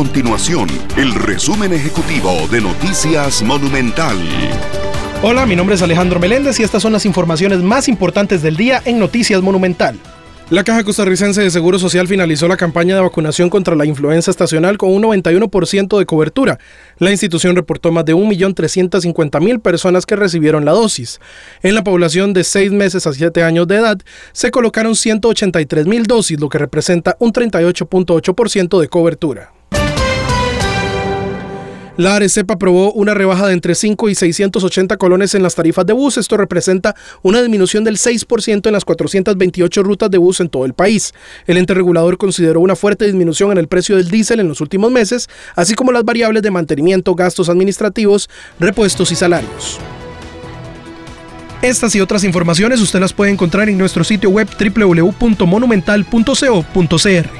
continuación el resumen ejecutivo de Noticias Monumental. Hola, mi nombre es Alejandro Meléndez y estas son las informaciones más importantes del día en Noticias Monumental. La Caja Costarricense de Seguro Social finalizó la campaña de vacunación contra la influenza estacional con un 91% de cobertura. La institución reportó más de 1.350.000 personas que recibieron la dosis. En la población de 6 meses a 7 años de edad se colocaron 183.000 dosis, lo que representa un 38.8% de cobertura. La Arecepa aprobó una rebaja de entre 5 y 680 colones en las tarifas de bus. Esto representa una disminución del 6% en las 428 rutas de bus en todo el país. El ente regulador consideró una fuerte disminución en el precio del diésel en los últimos meses, así como las variables de mantenimiento, gastos administrativos, repuestos y salarios. Estas y otras informaciones usted las puede encontrar en nuestro sitio web www.monumental.co.cr.